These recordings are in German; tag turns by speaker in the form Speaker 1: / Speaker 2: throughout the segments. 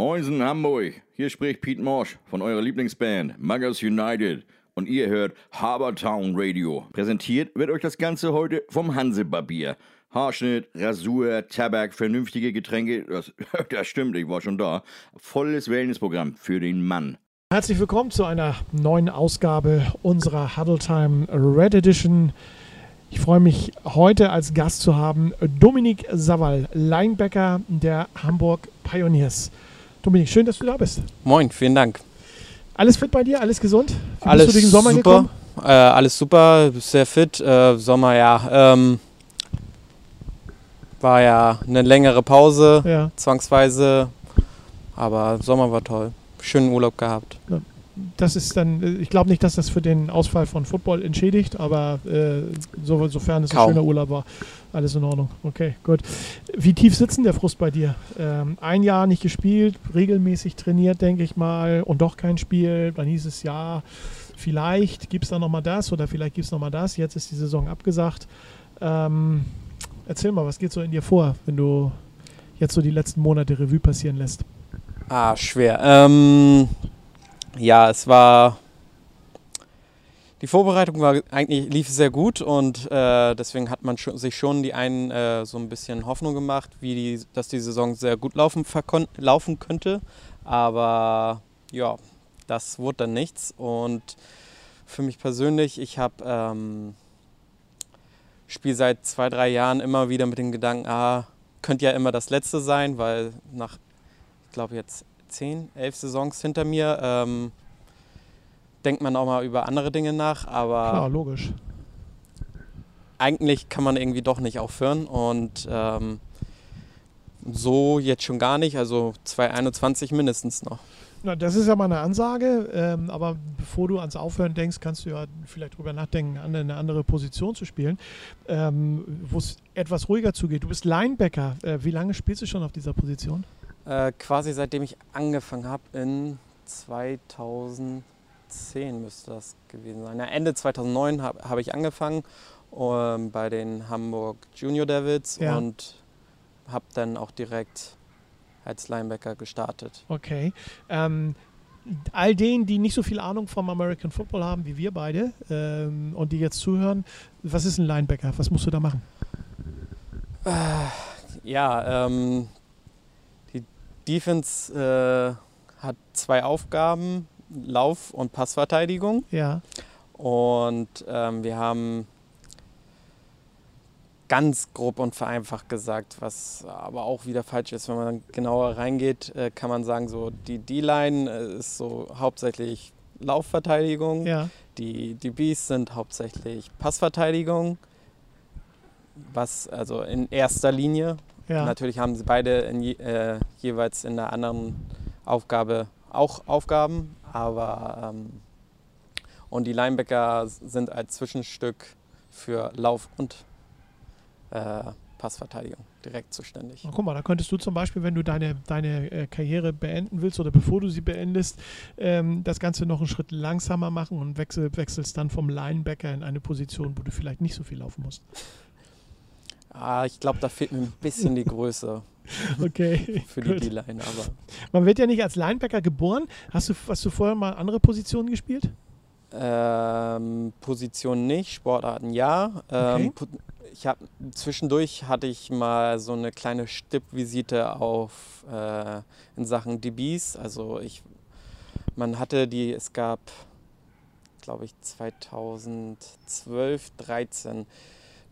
Speaker 1: Moinsen Hamburg, hier spricht Pete Morsch von eurer Lieblingsband Muggers United und ihr hört Habertown Radio. Präsentiert wird euch das Ganze heute vom Hansebarbier. Haarschnitt, Rasur, Tabak, vernünftige Getränke, das, das stimmt, ich war schon da. Volles Wellnessprogramm für den Mann.
Speaker 2: Herzlich willkommen zu einer neuen Ausgabe unserer Huddle Time Red Edition. Ich freue mich heute als Gast zu haben Dominik Savall, Linebacker der Hamburg Pioneers. Dominik, schön, dass du da bist.
Speaker 3: Moin, vielen Dank.
Speaker 2: Alles fit bei dir? Alles gesund?
Speaker 3: Wie alles bist du den Sommer super. Äh, alles super, sehr fit. Äh, Sommer, ja. Ähm, war ja eine längere Pause, ja. zwangsweise. Aber Sommer war toll. Schönen Urlaub gehabt. Ja
Speaker 2: das ist dann, ich glaube nicht, dass das für den Ausfall von Football entschädigt, aber äh, so, sofern es Kaum. ein schöner Urlaub war, alles in Ordnung. Okay, gut. Wie tief sitzen der Frust bei dir? Ähm, ein Jahr nicht gespielt, regelmäßig trainiert, denke ich mal, und doch kein Spiel. Dann hieß es ja, vielleicht gibt es da nochmal das oder vielleicht gibt es nochmal das. Jetzt ist die Saison abgesagt. Ähm, erzähl mal, was geht so in dir vor, wenn du jetzt so die letzten Monate Revue passieren lässt?
Speaker 3: Ah, schwer. Ähm, ja, es war. Die Vorbereitung war eigentlich lief sehr gut und äh, deswegen hat man schon, sich schon die einen äh, so ein bisschen Hoffnung gemacht, wie die, dass die Saison sehr gut laufen, laufen könnte. Aber ja, das wurde dann nichts. Und für mich persönlich, ich habe ähm, spiele seit zwei, drei Jahren immer wieder mit dem Gedanken, ah, könnte ja immer das letzte sein, weil nach, ich glaube jetzt zehn, elf Saisons hinter mir, ähm, denkt man auch mal über andere Dinge nach, aber.
Speaker 2: Klar, logisch.
Speaker 3: Eigentlich kann man irgendwie doch nicht aufhören und ähm, so jetzt schon gar nicht, also 2021 mindestens noch.
Speaker 2: Na, das ist ja mal eine Ansage, ähm, aber bevor du ans Aufhören denkst, kannst du ja vielleicht drüber nachdenken, eine andere Position zu spielen, ähm, wo es etwas ruhiger zugeht. Du bist Linebacker. Äh, wie lange spielst du schon auf dieser Position?
Speaker 3: Äh, quasi seitdem ich angefangen habe in 2010 müsste das gewesen sein. Ja, Ende 2009 habe hab ich angefangen ähm, bei den Hamburg Junior Devils ja. und habe dann auch direkt als Linebacker gestartet.
Speaker 2: Okay. Ähm, all denen, die nicht so viel Ahnung vom American Football haben wie wir beide ähm, und die jetzt zuhören, was ist ein Linebacker? Was musst du da machen?
Speaker 3: Äh, ja, ähm, Defense äh, hat zwei Aufgaben, Lauf- und Passverteidigung.
Speaker 2: Ja.
Speaker 3: Und ähm, wir haben ganz grob und vereinfacht gesagt, was aber auch wieder falsch ist. Wenn man genauer reingeht, äh, kann man sagen, so die D-Line äh, ist so hauptsächlich Laufverteidigung.
Speaker 2: Ja.
Speaker 3: Die DBs sind hauptsächlich Passverteidigung, was also in erster Linie ja. Natürlich haben sie beide in je, äh, jeweils in einer anderen Aufgabe auch Aufgaben, aber ähm, und die Linebacker sind als Zwischenstück für Lauf und äh, Passverteidigung direkt zuständig.
Speaker 2: Guck mal, da könntest du zum Beispiel, wenn du deine, deine äh, Karriere beenden willst oder bevor du sie beendest, ähm, das Ganze noch einen Schritt langsamer machen und wechsel, wechselst dann vom Linebacker in eine Position, wo du vielleicht nicht so viel laufen musst.
Speaker 3: Ah, ich glaube, da fehlt mir ein bisschen die Größe.
Speaker 2: Okay.
Speaker 3: Für die D-Line, aber.
Speaker 2: Man wird ja nicht als Linebacker geboren. Hast du, hast du vorher mal andere Positionen gespielt?
Speaker 3: Ähm, Positionen nicht, Sportarten ja. Ähm, okay. ich hab, zwischendurch hatte ich mal so eine kleine Stippvisite auf äh, in Sachen DBs. Also ich, man hatte die, es gab, glaube ich, 2012, 13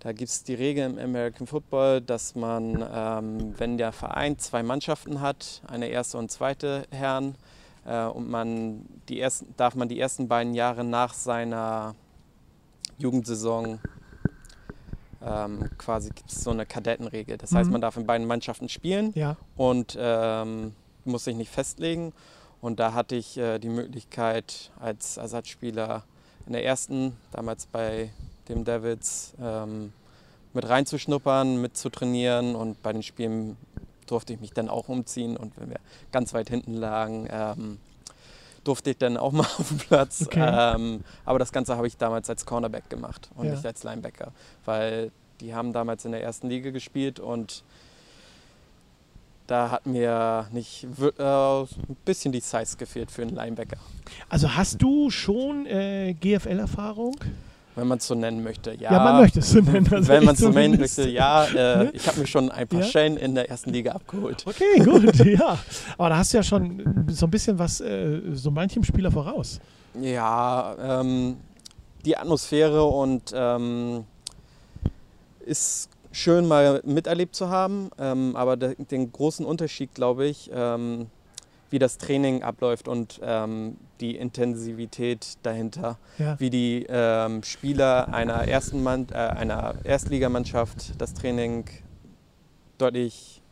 Speaker 3: da gibt es die Regel im American Football, dass man, ähm, wenn der Verein zwei Mannschaften hat, eine erste und zweite Herren, äh, und man die ersten, darf man die ersten beiden Jahre nach seiner Jugendsaison ähm, quasi gibt es so eine Kadettenregel. Das heißt, mhm. man darf in beiden Mannschaften spielen
Speaker 2: ja.
Speaker 3: und ähm, muss sich nicht festlegen. Und da hatte ich äh, die Möglichkeit als Ersatzspieler in der ersten, damals bei dem Davids ähm, mit reinzuschnuppern, mitzutrainieren und bei den Spielen durfte ich mich dann auch umziehen und wenn wir ganz weit hinten lagen, ähm, durfte ich dann auch mal auf dem Platz. Okay. Ähm, aber das Ganze habe ich damals als Cornerback gemacht und ja. nicht als Linebacker, weil die haben damals in der ersten Liga gespielt und da hat mir nicht äh, ein bisschen die Size gefehlt für einen Linebacker.
Speaker 2: Also hast du schon äh, GFL-Erfahrung?
Speaker 3: Wenn man es so nennen möchte, ja.
Speaker 2: Ja, man möchte es so nennen.
Speaker 3: Also wenn man es so nennen möchte, ja. Äh, ne? Ich habe mir schon ein paar ja? Schellen in der ersten Liga abgeholt.
Speaker 2: Okay, gut, ja. Aber da hast du ja schon so ein bisschen was äh, so manchem Spieler voraus.
Speaker 3: Ja, ähm, die Atmosphäre und ähm, ist schön mal miterlebt zu haben, ähm, aber de, den großen Unterschied, glaube ich, ähm, wie das Training abläuft und ähm, die Intensivität dahinter, ja. wie die ähm, Spieler einer, ersten Mann, äh, einer Erstligamannschaft das Training deutlich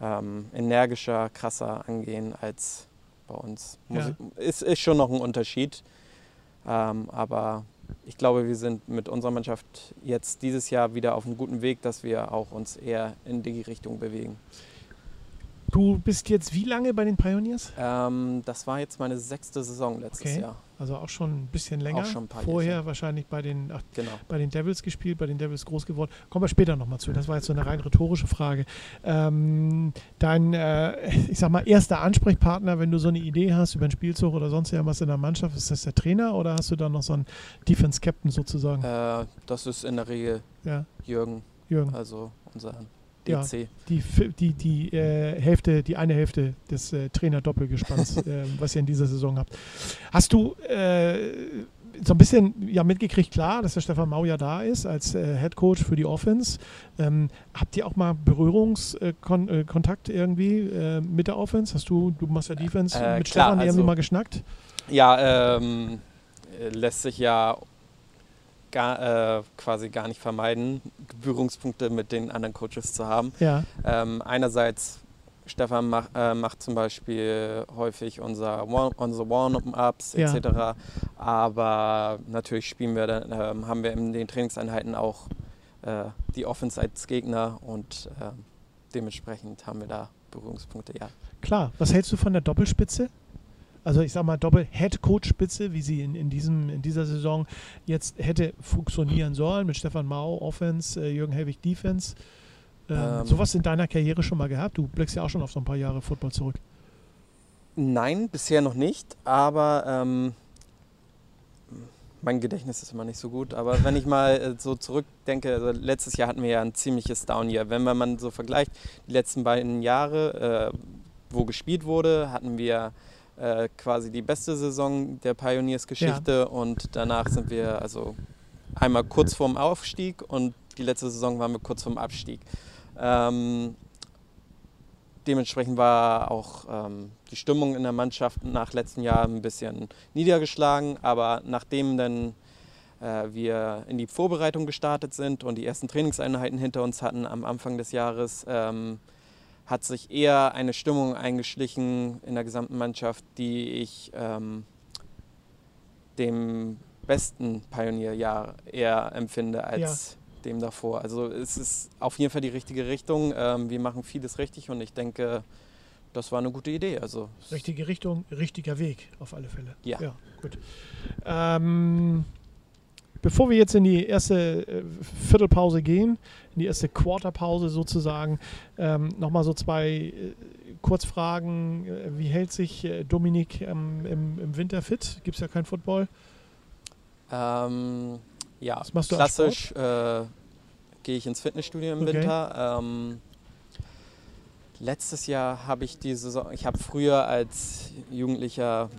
Speaker 3: ähm, energischer, krasser angehen als bei uns. Ja. Ist, ist schon noch ein Unterschied, ähm, aber ich glaube, wir sind mit unserer Mannschaft jetzt dieses Jahr wieder auf einem guten Weg, dass wir auch uns eher in die Richtung bewegen.
Speaker 2: Du bist jetzt wie lange bei den Pioneers?
Speaker 3: Ähm, das war jetzt meine sechste Saison letztes okay. Jahr.
Speaker 2: Also auch schon ein bisschen länger.
Speaker 3: Auch schon ein paar
Speaker 2: Vorher
Speaker 3: Jahre.
Speaker 2: wahrscheinlich bei den, ach,
Speaker 3: genau.
Speaker 2: bei den Devils gespielt, bei den Devils groß geworden. Kommen wir später nochmal zu. Das war jetzt so eine rein rhetorische Frage. Ähm, dein, äh, ich sag mal, erster Ansprechpartner, wenn du so eine Idee hast über einen Spielzug oder sonst irgendwas in der Mannschaft, ist das der Trainer oder hast du da noch so einen Defense Captain sozusagen?
Speaker 3: Äh, das ist in der Regel ja. Jürgen.
Speaker 2: Jürgen.
Speaker 3: Also unser
Speaker 2: DC. Ja, die die, die äh, Hälfte, die eine Hälfte des äh, Trainer-Doppelgespanns, äh, was ihr in dieser Saison habt. Hast du äh, so ein bisschen ja, mitgekriegt, klar, dass der Stefan Mau ja da ist als äh, Head Coach für die Offense. Ähm, habt ihr auch mal Berührungskontakt äh, irgendwie mit der Offense? Hast du, du machst ja Defense mit klar, Stefan irgendwie also, mal geschnackt?
Speaker 3: Ja, ähm, lässt sich ja gar, äh, quasi gar nicht vermeiden, Berührungspunkte mit den anderen Coaches zu haben.
Speaker 2: Ja.
Speaker 3: Ähm, einerseits, Stefan mach, äh, macht zum Beispiel häufig unser One, unsere Warm-Ups ja. etc. Aber natürlich spielen wir dann, äh, haben wir in den Trainingseinheiten auch äh, die Offense als Gegner und ähm, dementsprechend haben wir da Berührungspunkte, ja.
Speaker 2: Klar, was hältst du von der Doppelspitze? Also ich sag mal Doppel-Head-Coach-Spitze, wie sie in, in, diesem, in dieser Saison jetzt hätte funktionieren sollen, mit Stefan Mau Offense, äh, Jürgen Helwig Defense. Ähm, ähm, sowas in deiner Karriere schon mal gehabt? Du blickst ja auch schon auf so ein paar Jahre Football zurück.
Speaker 3: Nein, bisher noch nicht, aber ähm, mein Gedächtnis ist immer nicht so gut. Aber wenn ich mal äh, so zurückdenke, also letztes Jahr hatten wir ja ein ziemliches Down-Year. Wenn man so vergleicht, die letzten beiden Jahre, äh, wo gespielt wurde, hatten wir äh, quasi die beste Saison der Pioneers-Geschichte ja. und danach sind wir also einmal kurz vorm Aufstieg und die letzte Saison waren wir kurz vorm Abstieg. Ähm, dementsprechend war auch ähm, die Stimmung in der Mannschaft nach letzten Jahr ein bisschen niedergeschlagen, aber nachdem dann äh, wir in die Vorbereitung gestartet sind und die ersten Trainingseinheiten hinter uns hatten am Anfang des Jahres, ähm, hat sich eher eine Stimmung eingeschlichen in der gesamten Mannschaft, die ich ähm, dem besten Pionierjahr eher empfinde als ja. dem davor. Also es ist auf jeden Fall die richtige Richtung. Ähm, wir machen vieles richtig und ich denke, das war eine gute Idee. Also
Speaker 2: richtige Richtung, richtiger Weg auf alle Fälle.
Speaker 3: Ja.
Speaker 2: ja gut. Ähm, Bevor wir jetzt in die erste äh, Viertelpause gehen, in die erste Quarterpause sozusagen, ähm, nochmal so zwei äh, Kurzfragen. Äh, wie hält sich äh, Dominik ähm, im, im, Winter fit? Gibt es ja kein Football?
Speaker 3: Ähm, ja, klassisch äh, gehe ich ins Fitnessstudio im okay. Winter. Ähm, Letztes Jahr habe ich die Saison, ich habe früher als Jugendlicher,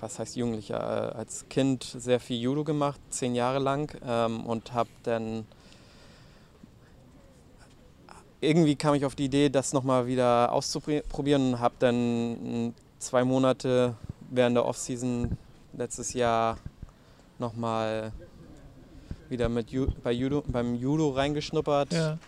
Speaker 3: was heißt Jugendlicher, äh, als Kind sehr viel Judo gemacht, zehn Jahre lang ähm, und habe dann irgendwie kam ich auf die Idee, das nochmal wieder auszuprobieren und habe dann zwei Monate während der Offseason letztes Jahr nochmal wieder mit bei Judo, beim Judo reingeschnuppert.
Speaker 2: Ja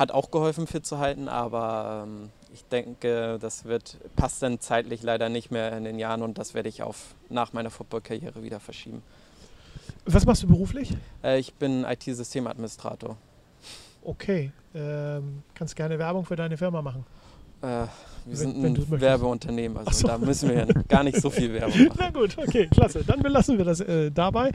Speaker 3: hat auch geholfen, fit zu halten, aber ähm, ich denke, das wird, passt dann zeitlich leider nicht mehr in den Jahren und das werde ich auf nach meiner Footballkarriere wieder verschieben.
Speaker 2: Was machst du beruflich?
Speaker 3: Äh, ich bin IT-Systemadministrator.
Speaker 2: Okay. Ähm, kannst gerne Werbung für deine Firma machen.
Speaker 3: Äh, wir sind wenn, ein Werbeunternehmen, also so. da müssen wir gar nicht so viel Werbung machen.
Speaker 2: Na gut, okay, klasse. Dann belassen wir das äh, dabei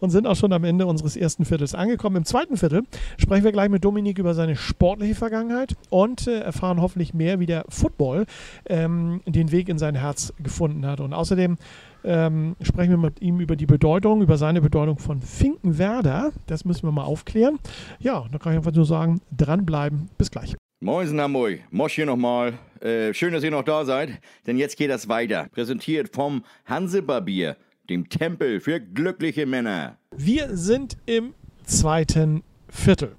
Speaker 2: und sind auch schon am Ende unseres ersten Viertels angekommen. Im zweiten Viertel sprechen wir gleich mit Dominik über seine sportliche Vergangenheit und äh, erfahren hoffentlich mehr, wie der Football ähm, den Weg in sein Herz gefunden hat. Und außerdem ähm, sprechen wir mit ihm über die Bedeutung, über seine Bedeutung von Finkenwerder. Das müssen wir mal aufklären. Ja, da kann ich einfach nur sagen, dranbleiben. Bis gleich.
Speaker 1: Moin, Hamburg. Mosch hier nochmal. Äh, schön, dass ihr noch da seid, denn jetzt geht das weiter. Präsentiert vom Hansebarbier, dem Tempel für glückliche Männer.
Speaker 2: Wir sind im zweiten Viertel.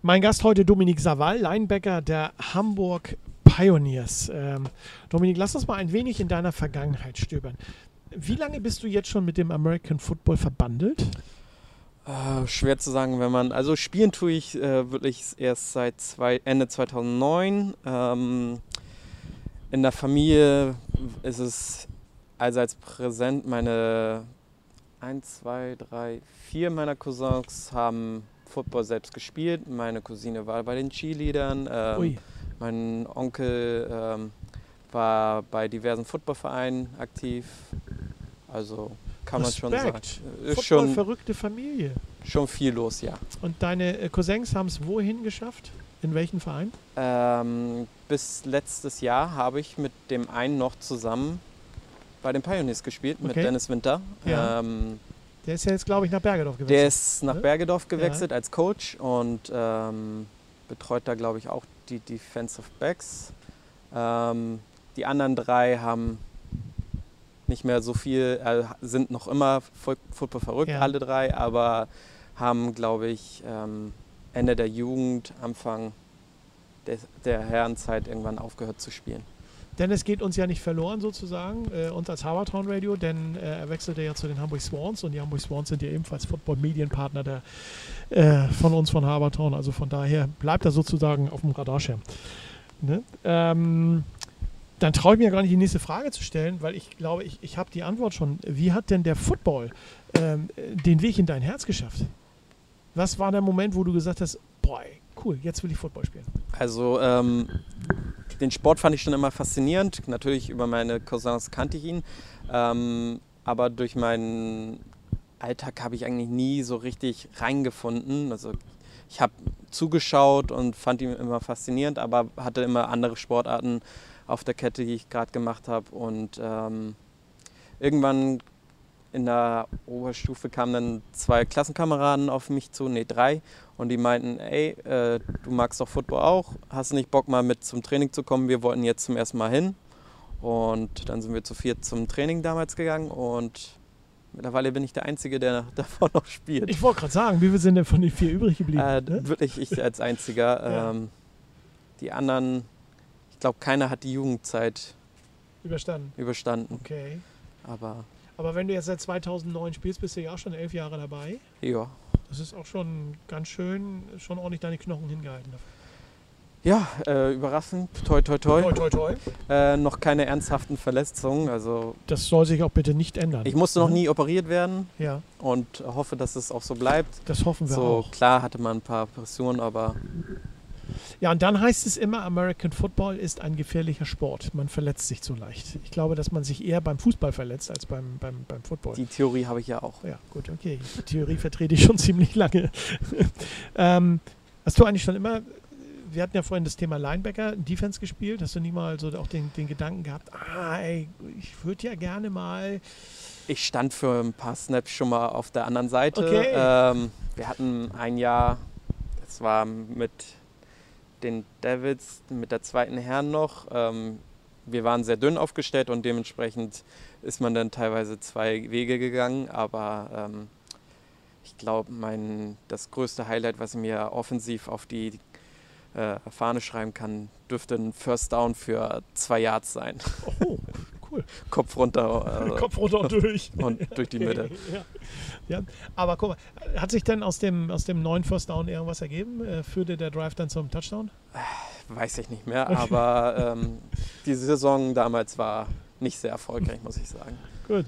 Speaker 2: Mein Gast heute Dominik Savall, Linebacker der Hamburg Pioneers. Ähm, Dominik, lass uns mal ein wenig in deiner Vergangenheit stöbern. Wie lange bist du jetzt schon mit dem American Football verbandelt?
Speaker 3: Uh, schwer zu sagen, wenn man. Also spielen tue ich äh, wirklich erst seit zwei, Ende 2009. Ähm, in der Familie ist es allseits präsent. Meine 1, 2, 3, 4 meiner Cousins haben Football selbst gespielt. Meine Cousine war bei den Cheerleadern. Ähm, mein Onkel ähm, war bei diversen Footballvereinen aktiv. Also kann Respekt. man schon sagen.
Speaker 2: Ist schon verrückte Familie.
Speaker 3: Schon viel los, ja.
Speaker 2: Und deine äh, Cousins haben es wohin geschafft? In welchen Verein?
Speaker 3: Ähm, bis letztes Jahr habe ich mit dem einen noch zusammen bei den Pioneers gespielt, okay. mit Dennis Winter.
Speaker 2: Ja. Ähm, der ist ja jetzt, glaube ich, nach Bergedorf gewechselt.
Speaker 3: Der ist nach ne? Bergedorf gewechselt ja. als Coach und ähm, betreut da, glaube ich, auch die Defensive Backs. Ähm, die anderen drei haben nicht mehr so viel, äh, sind noch immer Football verrückt, ja. alle drei, aber haben, glaube ich, ähm, Ende der Jugend, Anfang der, der Herrenzeit irgendwann aufgehört zu spielen.
Speaker 2: Denn es geht uns ja nicht verloren sozusagen, äh, uns als Harvardtown Radio, denn äh, er wechselte ja zu den Hamburg Swans und die Hamburg Swans sind ja ebenfalls Football-Medienpartner äh, von uns von Harvardtown. Also von daher bleibt er sozusagen auf dem Radarschirm. Ne? Ähm, dann traue ich mir gar nicht die nächste Frage zu stellen, weil ich glaube, ich, ich habe die Antwort schon. Wie hat denn der Football ähm, den Weg in dein Herz geschafft? Was war der Moment, wo du gesagt hast, boah, cool, jetzt will ich Football spielen?
Speaker 3: Also ähm, den Sport fand ich schon immer faszinierend. Natürlich über meine Cousins kannte ich ihn. Ähm, aber durch meinen Alltag habe ich eigentlich nie so richtig reingefunden. Also ich habe zugeschaut und fand ihn immer faszinierend, aber hatte immer andere Sportarten auf der Kette, die ich gerade gemacht habe. Und ähm, irgendwann in der Oberstufe kamen dann zwei Klassenkameraden auf mich zu, nee, drei, und die meinten, ey, äh, du magst doch Football auch, hast du nicht Bock mal mit zum Training zu kommen? Wir wollten jetzt zum ersten Mal hin. Und dann sind wir zu viert zum Training damals gegangen und mittlerweile bin ich der Einzige, der davon noch spielt.
Speaker 2: Ich wollte gerade sagen, wie viele sind denn von den vier übrig geblieben? Äh,
Speaker 3: ne? Wirklich ich als Einziger. ja. ähm, die anderen glaube, keiner hat die Jugendzeit
Speaker 2: überstanden.
Speaker 3: überstanden.
Speaker 2: Okay.
Speaker 3: Aber,
Speaker 2: Aber wenn du jetzt seit 2009 spielst, bist du ja auch schon elf Jahre dabei.
Speaker 3: Ja.
Speaker 2: Das ist auch schon ganz schön, schon ordentlich deine Knochen hingehalten.
Speaker 3: Ja, äh, überraschend. Toi, toi, toi. toi, toi, toi. Äh, noch keine ernsthaften Verletzungen. Also
Speaker 2: das soll sich auch bitte nicht ändern.
Speaker 3: Ich musste noch nie operiert werden.
Speaker 2: Ja.
Speaker 3: Und hoffe, dass es auch so bleibt.
Speaker 2: Das hoffen wir
Speaker 3: so,
Speaker 2: auch.
Speaker 3: Klar hatte man ein paar Pressionen, aber
Speaker 2: ja, und dann heißt es immer, American Football ist ein gefährlicher Sport. Man verletzt sich zu leicht. Ich glaube, dass man sich eher beim Fußball verletzt als beim, beim, beim Football.
Speaker 3: Die Theorie habe ich ja auch.
Speaker 2: Ja, gut, okay. Die Theorie vertrete ich schon ziemlich lange. ähm, hast du eigentlich schon immer, wir hatten ja vorhin das Thema Linebacker, Defense gespielt. Hast du nie mal so auch den, den Gedanken gehabt, ah, ey, ich würde ja gerne mal.
Speaker 3: Ich stand für ein paar Snaps schon mal auf der anderen Seite.
Speaker 2: Okay.
Speaker 3: Ähm, wir hatten ein Jahr, das war mit den Devils mit der zweiten Herren noch. Ähm, wir waren sehr dünn aufgestellt und dementsprechend ist man dann teilweise zwei Wege gegangen. Aber ähm, ich glaube, das größte Highlight, was ich mir offensiv auf die äh, Fahne schreiben kann, dürfte ein First Down für zwei Yards sein.
Speaker 2: Oh, cool.
Speaker 3: Kopf runter.
Speaker 2: Äh, Kopf runter und durch.
Speaker 3: Und durch die Mitte.
Speaker 2: Ja. ja. Aber guck mal, hat sich denn aus dem, aus dem neuen First Down irgendwas ergeben? Äh, führte der Drive dann zum Touchdown?
Speaker 3: Äh, weiß ich nicht mehr, aber ähm, die Saison damals war nicht sehr erfolgreich, muss ich sagen.
Speaker 2: Gut.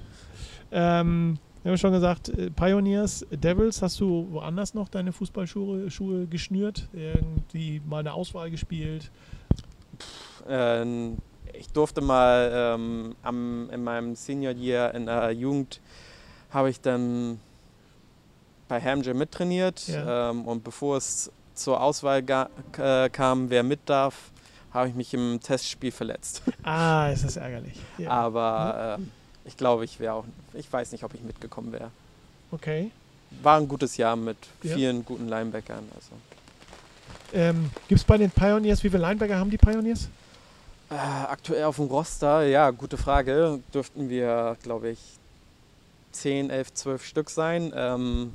Speaker 2: Ähm, wir haben schon gesagt, äh, Pioneers, Devils, hast du woanders noch deine Fußballschuhe Schuhe geschnürt? Irgendwie mal eine Auswahl gespielt?
Speaker 3: Pff äh, ich durfte mal ähm, am, in meinem Senior Year in der Jugend habe ich dann bei Hamjam mittrainiert
Speaker 2: Ja.
Speaker 3: ähm, und bevor es zur Auswahl äh, kam, wer mit darf, habe ich mich im Testspiel verletzt.
Speaker 2: Ah, ist das ärgerlich. Ja.
Speaker 3: Aber äh, ich glaube, ich wäre auch, ich weiß nicht, ob ich mitgekommen wäre.
Speaker 2: Okay.
Speaker 3: War ein gutes Jahr mit
Speaker 2: Ja.
Speaker 3: vielen guten Linebackern. Also.
Speaker 2: Ähm, Gibt es bei den Pioneers, wie viele Linebacker haben die Pioneers?
Speaker 3: Äh, aktuell auf dem Roster, ja, gute Frage. Dürften wir, glaube ich, 10, 11, 12 Stück sein. Ähm,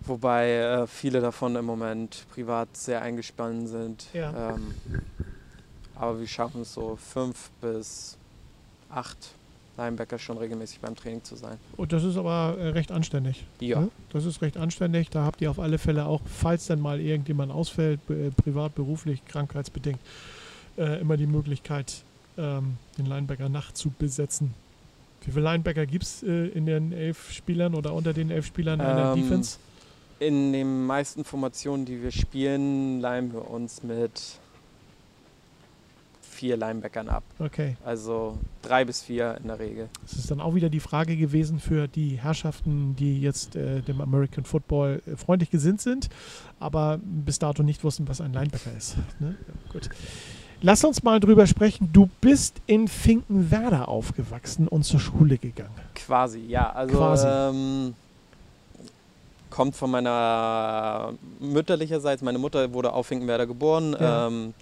Speaker 3: wobei äh, viele davon im Moment privat sehr eingespannt sind.
Speaker 2: Ja.
Speaker 3: Ähm, aber wir schaffen es so fünf bis acht Linebacker schon regelmäßig beim Training zu sein.
Speaker 2: Und das ist aber äh, recht anständig.
Speaker 3: Ja.
Speaker 2: Ne? Das ist recht anständig. Da habt ihr auf alle Fälle auch, falls dann mal irgendjemand ausfällt, äh, privat, beruflich, krankheitsbedingt, äh, immer die Möglichkeit, ähm, den Linebacker nachzubesetzen. Wie viele Linebacker gibt es äh, in den elf Spielern oder unter den elf Spielern einer
Speaker 3: Ähm,
Speaker 2: Defense?
Speaker 3: In den meisten Formationen, die wir spielen, leihen wir uns mit vier Linebackern ab.
Speaker 2: Okay.
Speaker 3: Also drei bis vier in der Regel.
Speaker 2: Das ist dann auch wieder die Frage gewesen für die Herrschaften, die jetzt äh, dem American Football äh, freundlich gesinnt sind, aber bis dato nicht wussten, was ein Linebacker ist. Ne? Ja, gut. Lass uns mal drüber sprechen. Du bist in Finkenwerder aufgewachsen und zur Schule gegangen.
Speaker 3: Quasi, ja. Also
Speaker 2: Quasi.
Speaker 3: Ähm, kommt von meiner mütterlicherseits. Meine Mutter wurde auf Finkenwerder geboren.
Speaker 2: Ja.
Speaker 3: Ähm,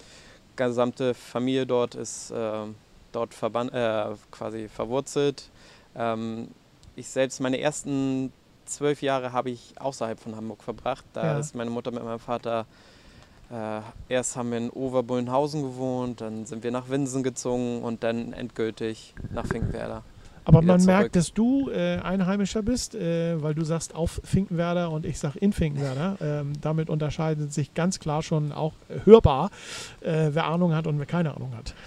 Speaker 3: gesamte Familie dort ist ähm, dort verban äh, quasi verwurzelt. Ähm, ich selbst, meine ersten zwölf Jahre habe ich außerhalb von Hamburg verbracht. Da
Speaker 2: Ja.
Speaker 3: ist meine Mutter mit meinem Vater. Äh, erst haben wir in Oberbullenhausen gewohnt, dann sind wir nach Winsen gezogen und dann endgültig nach Finkenwerder.
Speaker 2: Aber man
Speaker 3: zurück.
Speaker 2: merkt, dass du äh, Einheimischer bist, äh, weil du sagst auf Finkenwerder und ich sag in Finkenwerder. Ähm, damit unterscheidet sich ganz klar schon auch äh, hörbar, äh, wer Ahnung hat und wer keine Ahnung hat.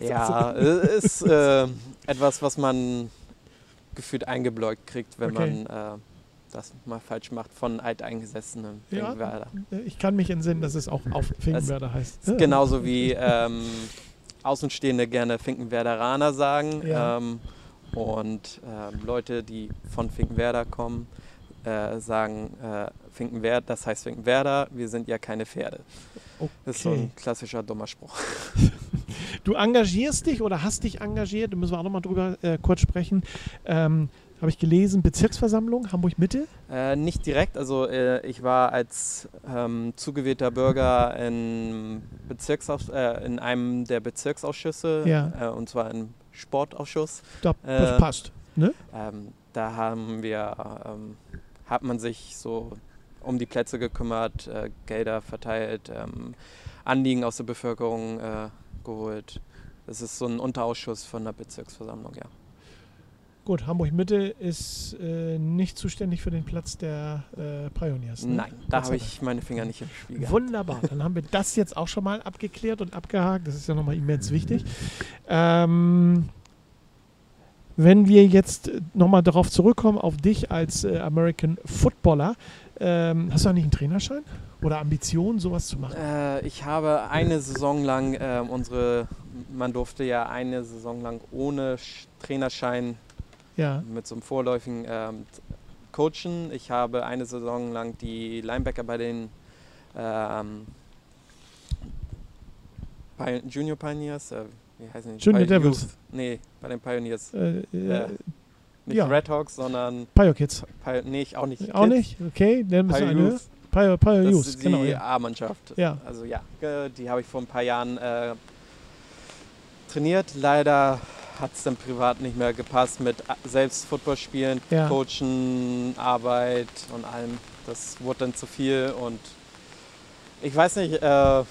Speaker 3: Ja, es ist äh, etwas, was man gefühlt eingebläut kriegt, wenn
Speaker 2: Okay.
Speaker 3: man äh, das mal falsch macht von alteingesessenen
Speaker 2: Ja.
Speaker 3: Finkenwerder.
Speaker 2: Äh, Ich kann mich entsinnen, dass es auch auf Finkenwerder heißt.
Speaker 3: Das ist genauso wie ähm, Außenstehende gerne Finkenwerderaner sagen.
Speaker 2: Ja.
Speaker 3: Ähm, und ähm, Leute, die von Finkenwerder kommen, äh, sagen äh, Finkenwerder, das heißt Finkenwerder, wir sind ja keine Pferde. Das ist so
Speaker 2: Okay.
Speaker 3: ein klassischer dummer Spruch.
Speaker 2: Du engagierst dich oder hast dich engagiert, da müssen wir auch nochmal drüber äh, kurz sprechen. Ähm, Habe ich gelesen, Bezirksversammlung Hamburg-Mitte?
Speaker 3: Äh, nicht direkt, also äh, ich war als ähm, zugewählter Bürger in, Bezirksaus äh, in einem der Bezirksausschüsse,
Speaker 2: Ja.
Speaker 3: äh, und zwar im Sportausschuss.
Speaker 2: Da, das
Speaker 3: Äh,
Speaker 2: passt. Ne?
Speaker 3: Ähm, da haben wir, ähm, hat man sich so um die Plätze gekümmert, äh, Gelder verteilt, ähm, Anliegen aus der Bevölkerung geholt. Das ist so ein Unterausschuss von der Bezirksversammlung, ja.
Speaker 2: Gut, Hamburg-Mitte ist äh, nicht zuständig für den Platz der äh, Pioneers. Ne?
Speaker 3: Nein, da habe ich meine Finger nicht im Spiel gehabt.
Speaker 2: Wunderbar, dann haben wir das jetzt auch schon mal abgeklärt und abgehakt. Das ist ja nochmal immens wichtig. Ähm, wenn wir jetzt nochmal darauf zurückkommen, auf dich als äh, American Footballer, ähm, hast du eigentlich einen Trainerschein oder Ambitionen, sowas zu machen?
Speaker 3: Äh, ich habe eine Saison lang äh, unsere, man durfte ja eine Saison lang ohne Sch- Trainerschein
Speaker 2: Ja,
Speaker 3: mit so einem vorläufigen ähm, coachen. Ich habe eine Saison lang die Linebacker bei den ähm, Pi- Junior Pioneers, äh, wie heißen die?
Speaker 2: Junior
Speaker 3: Pi-
Speaker 2: Devils.
Speaker 3: Youth. Nee, bei den Pioneers.
Speaker 2: äh,
Speaker 3: Äh,
Speaker 2: äh,
Speaker 3: Nicht
Speaker 2: ja.
Speaker 3: Red Hawks, sondern
Speaker 2: Pio Kids.
Speaker 3: Pi nee, ich auch nicht.
Speaker 2: Auch
Speaker 3: Kids.
Speaker 2: nicht? Okay, dann müssen wir
Speaker 3: Pio
Speaker 2: eine. Pio, Pio
Speaker 3: Das
Speaker 2: Youth,
Speaker 3: ist die
Speaker 2: genau. Ja.
Speaker 3: A-Mannschaft.
Speaker 2: Ja.
Speaker 3: Also ja, die habe ich vor ein paar Jahren äh, trainiert. Leider hat es dann privat nicht mehr gepasst mit a- selbst Football spielen,
Speaker 2: Ja.
Speaker 3: Coachen, Arbeit und allem. Das wurde dann zu viel und ich weiß nicht, äh,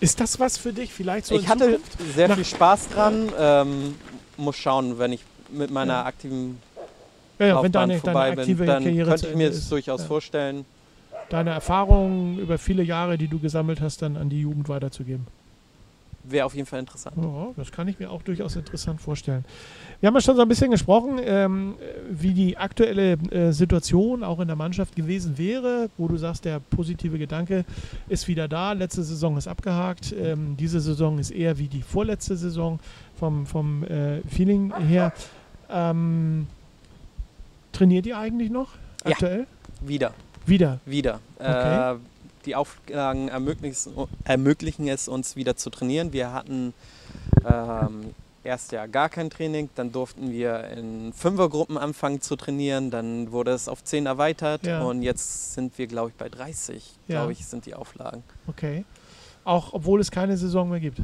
Speaker 2: Ist das was für dich vielleicht so
Speaker 3: ich hatte
Speaker 2: Zukunft?
Speaker 3: sehr
Speaker 2: Nach-
Speaker 3: viel Spaß dran. Ähm, muss schauen, wenn ich mit meiner
Speaker 2: Ja.
Speaker 3: aktiven Laufbahn
Speaker 2: deine,
Speaker 3: vorbei
Speaker 2: deine
Speaker 3: bin, dann
Speaker 2: Karriere
Speaker 3: könnte ich mir das durchaus vorstellen.
Speaker 2: deine Erfahrungen über viele Jahre, die du gesammelt hast, dann an die Jugend weiterzugeben.
Speaker 3: Wäre auf jeden Fall interessant.
Speaker 2: Ja, das kann ich mir auch durchaus interessant vorstellen. Wir haben ja schon so ein bisschen gesprochen, ähm, wie die aktuelle äh, Situation auch in der Mannschaft gewesen wäre, wo du sagst, der positive Gedanke ist wieder da. Letzte Saison ist abgehakt. Ähm, diese Saison ist eher wie die vorletzte Saison vom, vom äh, Feeling her. Ähm, trainiert ihr eigentlich noch aktuell?
Speaker 3: Ja, wieder.
Speaker 2: Wieder?
Speaker 3: Wieder. Okay. Äh, die Auflagen ermöglichen, es uns wieder zu trainieren. Wir hatten ähm, erst ja gar kein Training, dann durften wir in Fünfergruppen anfangen zu trainieren, dann wurde es auf 10 erweitert ja. und jetzt sind wir, glaube ich, bei 30, ja. glaube ich, sind die Auflagen.
Speaker 2: Okay. Auch obwohl es keine Saison mehr gibt?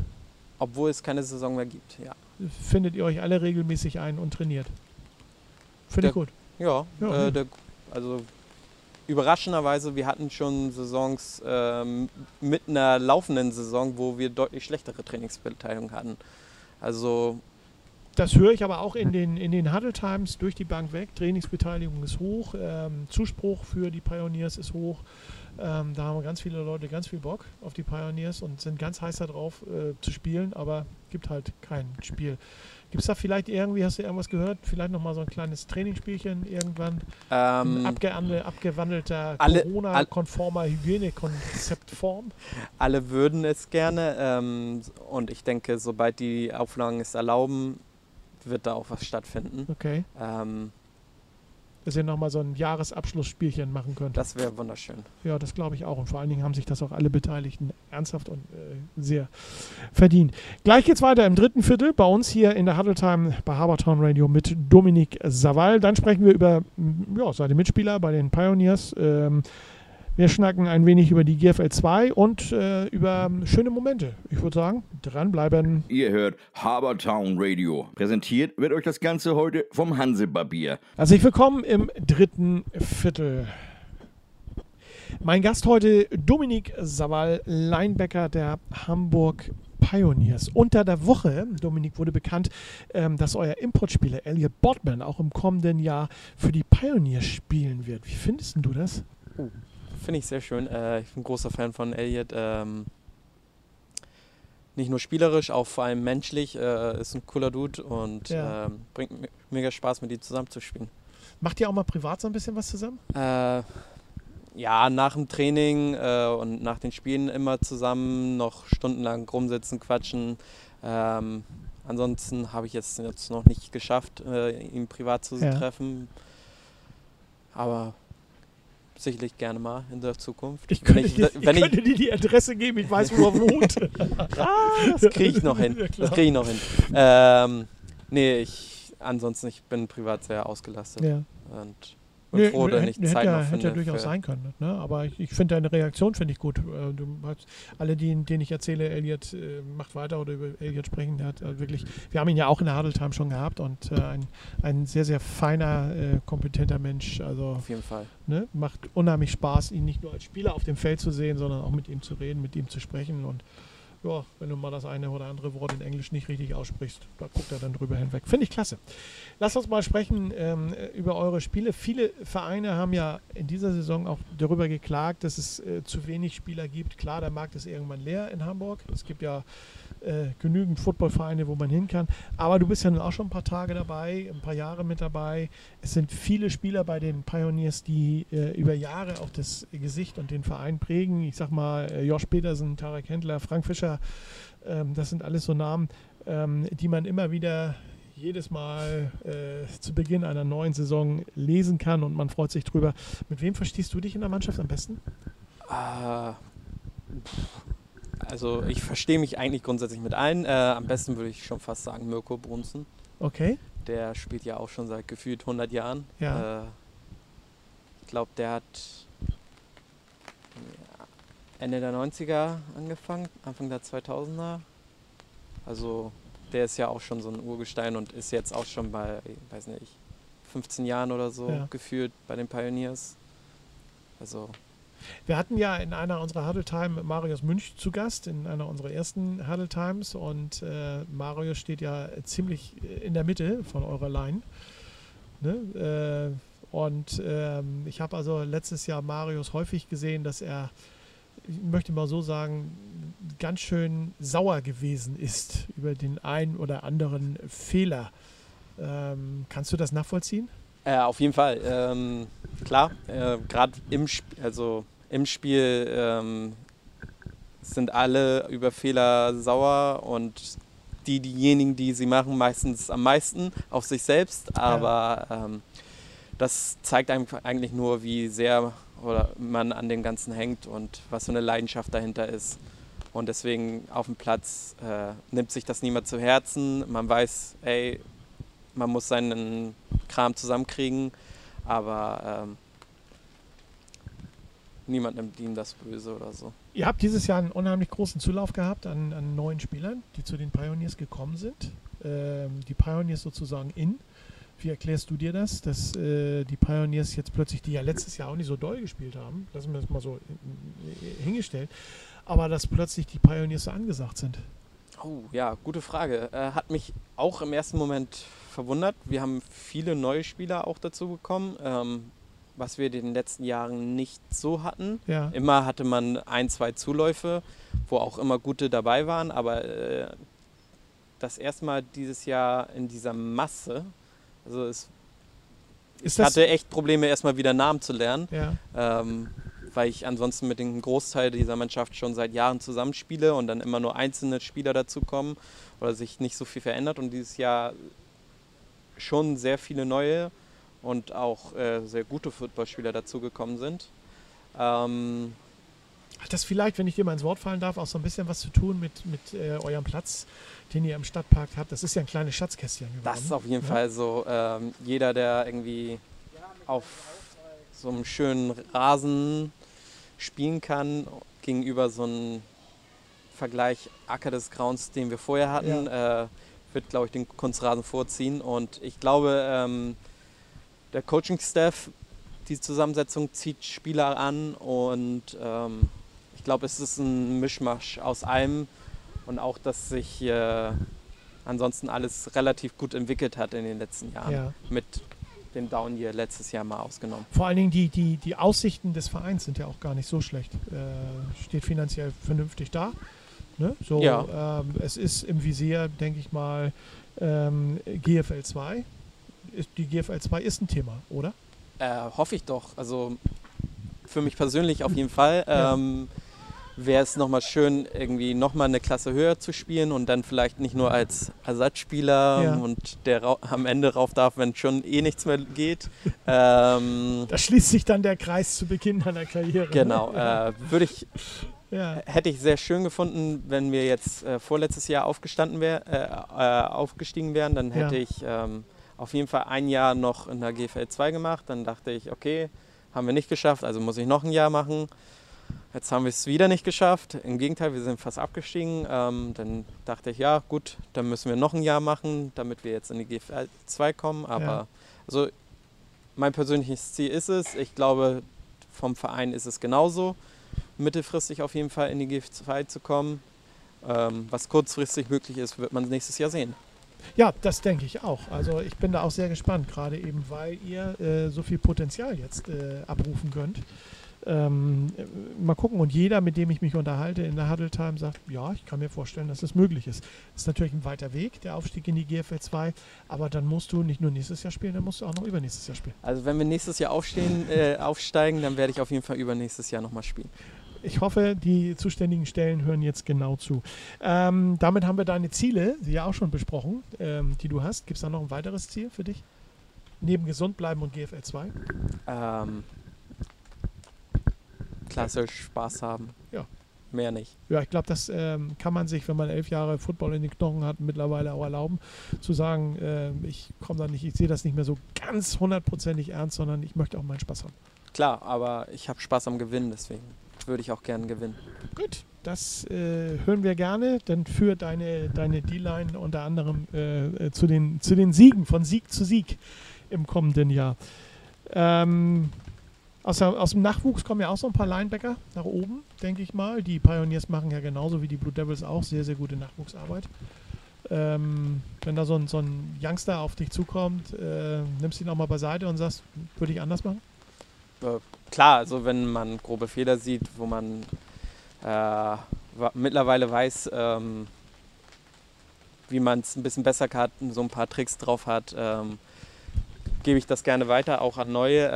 Speaker 3: Obwohl es keine Saison mehr gibt, ja.
Speaker 2: Findet ihr euch alle regelmäßig ein und trainiert? Finde ich gut.
Speaker 3: Ja, ja. Äh, der, also überraschenderweise, wir hatten schon Saisons ähm, mit einer laufenden Saison, wo wir deutlich schlechtere Trainingsbeteiligung hatten. Also
Speaker 2: das höre ich aber auch in den, in den Huddle Times durch die Bank weg. Trainingsbeteiligung ist hoch, ähm, Zuspruch für die Pioneers ist hoch. Ähm, da haben ganz viele Leute ganz viel Bock auf die Pioneers und sind ganz heiß darauf äh, zu spielen, aber gibt halt kein Spiel. Gibt es da vielleicht irgendwie, hast du irgendwas gehört, vielleicht nochmal so ein kleines Trainingsspielchen irgendwann? Ähm, abgewandel, abgewandelter Corona-konformer Hygienekonzeptform?
Speaker 3: Alle würden es gerne ähm, und ich denke, sobald die Auflagen es erlauben, wird da auch was stattfinden.
Speaker 2: Okay. Ähm, dass ihr nochmal so ein Jahresabschlussspielchen machen könnt.
Speaker 3: Das wäre wunderschön.
Speaker 2: Ja, das glaube ich auch. Und vor allen Dingen haben sich das auch alle Beteiligten ernsthaft und äh, sehr verdient. Gleich geht's weiter im dritten Viertel bei uns hier in der Huddle Time bei Habertown Radio mit Dominik Savall. Dann sprechen wir über ja, seine Mitspieler bei den Pioneers. Ähm, wir schnacken ein wenig über die GFL 2 und äh, über schöne Momente. Ich würde sagen, dranbleiben.
Speaker 1: Ihr hört Habertown Radio. Präsentiert wird euch das Ganze heute vom Hansebarbier.
Speaker 2: Herzlich willkommen im dritten Viertel. Mein Gast heute Dominik Sawal, Linebacker der Hamburg Pioneers. Unter der Woche, Dominik, wurde bekannt, ähm, dass euer Importspieler Elliot Bodman auch im kommenden Jahr für die Pioneers spielen wird. Wie findest du das?
Speaker 3: Finde ich sehr schön. Äh, ich bin ein großer Fan von Elliot. Ähm, nicht nur spielerisch, auch vor allem menschlich. Äh, ist ein cooler Dude und ja. ähm, bringt mega Spaß, mit ihm zusammen zu spielen.
Speaker 2: Macht ihr auch mal privat so ein bisschen was zusammen?
Speaker 3: Äh, ja, nach dem Training äh, und nach den Spielen immer zusammen noch stundenlang rumsitzen, quatschen. Ähm, ansonsten habe ich jetzt, jetzt noch nicht geschafft, äh, ihn privat zu ja. treffen. Aber sicherlich gerne mal in der Zukunft.
Speaker 2: Ich könnte, ich, dir, wenn ich, könnte dir die Adresse geben, ich weiß, wo er wohnt.
Speaker 3: ah, das kriege ich noch hin. das kriege ich noch hin. Ähm, nee, ich, ansonsten, ich bin privat sehr ausgelastet. Ja. Und bin nee, froh, dass ich
Speaker 2: Zeit hätte, noch finde. Hätte ja durchaus sein können. Ne? Aber ich, ich finde deine Reaktion finde ich gut. Äh, du hast, alle, die, denen ich erzähle, Elliot äh, macht weiter oder über Elliot sprechen, der hat äh, wirklich, wir haben ihn ja auch in der Huddle Time schon gehabt und äh, ein, ein sehr, sehr feiner, äh, kompetenter Mensch. Also,
Speaker 3: Auf jeden Fall.
Speaker 2: Ne? Macht unheimlich Spaß, ihn nicht nur als Spieler auf dem Feld zu sehen, sondern auch mit ihm zu reden, mit ihm zu sprechen und ja, wenn du mal das eine oder andere Wort in Englisch nicht richtig aussprichst, da guckt er dann drüber hinweg. Finde ich klasse. Lass uns mal sprechen ähm, über eure Spiele. Viele Vereine haben ja in dieser Saison auch darüber geklagt, dass es äh, zu wenig Spieler gibt. Klar, der Markt ist irgendwann leer in Hamburg. Es gibt ja äh, genügend Footballvereine, wo man hin kann. Aber du bist ja nun auch schon ein paar Tage dabei, ein paar Jahre mit dabei. Es sind viele Spieler bei den Pioneers, die äh, über Jahre auch das Gesicht und den Verein prägen. Ich sag mal, äh, Josh Petersen, Tarek Händler, Frank Fischer, ähm, das sind alles so Namen, ähm, die man immer wieder jedes Mal äh, zu Beginn einer neuen Saison lesen kann und man freut sich drüber. Mit wem verstehst du dich in der Mannschaft am besten?
Speaker 3: Uh, also ich verstehe mich eigentlich grundsätzlich mit allen. Äh, am besten würde ich schon fast sagen Mirko Brunzen.
Speaker 2: Okay.
Speaker 3: Der spielt ja auch schon seit gefühlt 100 Jahren.
Speaker 2: Ja.
Speaker 3: Äh, ich glaube, der hat Ende der 90er angefangen, Anfang der 2000er. Also der ist ja auch schon so ein Urgestein und ist jetzt auch schon bei, weiß nicht, 15 Jahren oder so ja. gefühlt bei den Pioneers. Also
Speaker 2: wir hatten ja in einer unserer Huddle Time Marius Münch zu Gast, in einer unserer ersten Huddle Times. Und äh, Marius steht ja ziemlich in der Mitte von eurer Line. Ne? Äh, und ähm, ich habe also letztes Jahr Marius häufig gesehen, dass er ich möchte mal so sagen, ganz schön sauer gewesen ist über den einen oder anderen Fehler. Ähm, kannst du das nachvollziehen?
Speaker 3: Äh, auf jeden Fall. Ähm, klar, äh, gerade im, Sp also im Spiel ähm, sind alle über Fehler sauer und die, diejenigen, die sie machen, meistens am meisten auf sich selbst. Aber ja. ähm, das zeigt einem eigentlich nur, wie sehr oder man an dem Ganzen hängt und was für eine Leidenschaft dahinter ist. Und deswegen auf dem Platz äh, nimmt sich das niemand zu Herzen. Man weiß, ey, man muss seinen Kram zusammenkriegen, aber ähm, niemand nimmt ihm das böse oder so.
Speaker 2: Ihr habt dieses Jahr einen unheimlich großen Zulauf gehabt an, an neuen Spielern, die zu den Pioneers gekommen sind. Ähm, die Pioneers sozusagen in. Wie erklärst du dir das, dass äh, die Pioneers jetzt plötzlich, die ja letztes Jahr auch nicht so doll gespielt haben, lassen wir das mal so hingestellt, aber dass plötzlich die Pioneers so angesagt sind?
Speaker 3: Oh, ja, gute Frage. Äh, hat mich auch im ersten Moment verwundert. Wir haben viele neue Spieler auch dazu bekommen. Ähm, was wir in den letzten Jahren nicht so hatten. Ja. Immer hatte man ein, zwei Zuläufe, wo auch immer gute dabei waren, aber äh, das erste Mal dieses Jahr in dieser Masse, also es, ich hatte echt Probleme, erstmal wieder Namen zu lernen, ja. ähm, weil ich ansonsten mit dem Großteil dieser Mannschaft schon seit Jahren zusammenspiele und dann immer nur einzelne Spieler dazukommen oder sich nicht so viel verändert und dieses Jahr schon sehr viele neue und auch äh, sehr gute Footballspieler dazugekommen sind. Ähm,
Speaker 2: Hat das vielleicht, wenn ich dir mal ins Wort fallen darf, auch so ein bisschen was zu tun mit, mit äh, eurem Platz, den ihr im Stadtpark habt? Das ist ja ein kleines Schatzkästchen
Speaker 3: geworden. Das ist auf jeden ja? Fall so. Ähm, jeder, der irgendwie auf so einem schönen Rasen spielen kann, gegenüber so einem Vergleich Acker des Grauens, den wir vorher hatten, ja. äh, wird, glaube ich, den Kunstrasen vorziehen. Und ich glaube, ähm, der Coaching-Staff, die Zusammensetzung zieht Spieler an und ähm, ich glaube, es ist ein Mischmasch aus allem und auch, dass sich äh, ansonsten alles relativ gut entwickelt hat in den letzten Jahren. Ja. Mit dem Down Year letztes Jahr mal ausgenommen.
Speaker 2: Vor allen Dingen die, die, die Aussichten des Vereins sind ja auch gar nicht so schlecht. Äh, steht finanziell vernünftig da. Ne? So, ja. ähm, es ist im Visier, denke ich mal, ähm, GFL 2 ist, die GFL 2 ist ein Thema, oder?
Speaker 3: Äh, hoffe ich doch. Also für mich persönlich auf jeden Fall. Ja. Wäre es nochmal schön, irgendwie nochmal eine Klasse höher zu spielen und dann vielleicht nicht nur als Ersatzspieler ja. und der am Ende rauf darf, wenn schon eh nichts mehr geht.
Speaker 2: ähm, da schließt sich dann der Kreis zu Beginn deiner Karriere.
Speaker 3: Genau. Ne? Äh, würde ich ja. Hätte ich sehr schön gefunden, wenn wir jetzt äh, vorletztes Jahr aufgestanden wär, äh, äh, aufgestiegen wären. Dann hätte ja. ich ähm, auf jeden Fall ein Jahr noch in der GFL 2 gemacht. Dann dachte ich, okay, haben wir nicht geschafft, also muss ich noch ein Jahr machen. Jetzt haben wir es wieder nicht geschafft. Im Gegenteil, wir sind fast abgestiegen. Ähm, dann dachte ich, ja, gut, dann müssen wir noch ein Jahr machen, damit wir jetzt in die GFL 2 kommen. Aber ja. also mein persönliches Ziel ist es. Ich glaube, vom Verein ist es genauso, mittelfristig auf jeden Fall in die GFL 2 zu kommen. Ähm, was kurzfristig möglich ist, wird man nächstes Jahr sehen.
Speaker 2: Ja, das denke ich auch. Also ich bin da auch sehr gespannt, gerade eben, weil ihr äh, so viel Potenzial jetzt äh, abrufen könnt. Ähm, mal gucken. Und jeder, mit dem ich mich unterhalte in der Huddle Time, sagt, ja, ich kann mir vorstellen, dass das möglich ist. Das ist natürlich ein weiter Weg, der Aufstieg in die GFL 2, aber dann musst du nicht nur nächstes Jahr spielen, dann musst du auch noch übernächstes Jahr spielen.
Speaker 3: Also wenn wir nächstes Jahr aufstehen, äh, aufsteigen, dann werde ich auf jeden Fall übernächstes Jahr nochmal spielen.
Speaker 2: Ich hoffe, die zuständigen Stellen hören jetzt genau zu. Ähm, damit haben wir deine Ziele, die ja auch schon besprochen, ähm, die du hast. Gibt es da noch ein weiteres Ziel für dich? Neben gesund bleiben und GFL 2? Ähm,
Speaker 3: klassisch Spaß haben. Ja. Mehr nicht.
Speaker 2: Ja, ich glaube, das ähm, kann man sich, wenn man elf Jahre Football in den Knochen hat, mittlerweile auch erlauben, zu sagen, äh, ich komme da nicht, ich sehe das nicht mehr so ganz hundertprozentig ernst, sondern ich möchte auch meinen Spaß haben.
Speaker 3: Klar, aber ich habe Spaß am Gewinnen, deswegen würde ich auch gerne gewinnen.
Speaker 2: Gut, das äh, hören wir gerne. Dann für deine, deine D-Line unter anderem äh, zu, den, zu den Siegen, von Sieg zu Sieg im kommenden Jahr. Ähm, aus, aus, dem Nachwuchs kommen ja auch so ein paar Linebacker nach oben, denke ich mal. Die Pioneers machen ja genauso wie die Blue Devils auch sehr, sehr gute Nachwuchsarbeit. Ähm, wenn da so ein, so ein Youngster auf dich zukommt, äh, nimmst du ihn auch mal beiseite und sagst, würde ich anders machen?
Speaker 3: Äh, klar, also wenn man grobe Fehler sieht, wo man äh, mittlerweile weiß, ähm, wie man es ein bisschen besser hat, so ein paar Tricks drauf hat, ähm, gebe ich das gerne weiter, auch an neue.